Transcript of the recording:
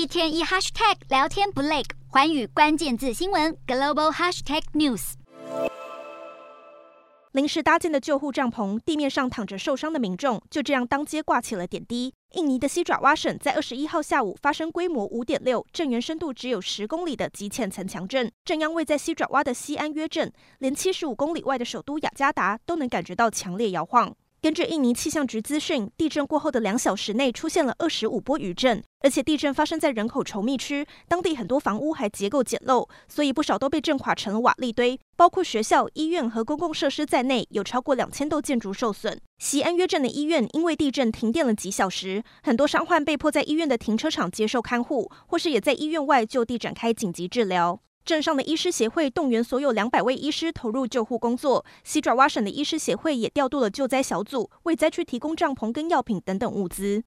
一天一 hashtag 聊天不累，环宇关键字新闻 global hashtag news。临时搭建的救护帐篷，地面上躺着受伤的民众，就这样当街挂起了点滴。印尼的西爪哇省在二十一号下午发生规模五点六、震源深度只有十公里的极浅层强震，震央位在西爪哇的西安约镇，连七十五公里外的首都雅加达都能感觉到强烈摇晃。根据印尼气象局资讯，地震过后的两小时内出现了二十五波余震，而且地震发生在人口稠密区，当地很多房屋还结构简陋，所以不少都被震垮成了瓦砾堆，包括学校、医院和公共设施在内，有超过两千栋建筑受损。西安约镇的医院因为地震停电了几小时，很多伤患被迫在医院的停车场接受看护，或是也在医院外就地展开紧急治疗。镇上的医师协会动员所有两百位医师投入救护工作，西爪哇省的医师协会也调度了救灾小组，为灾区提供帐篷跟药品等等物资。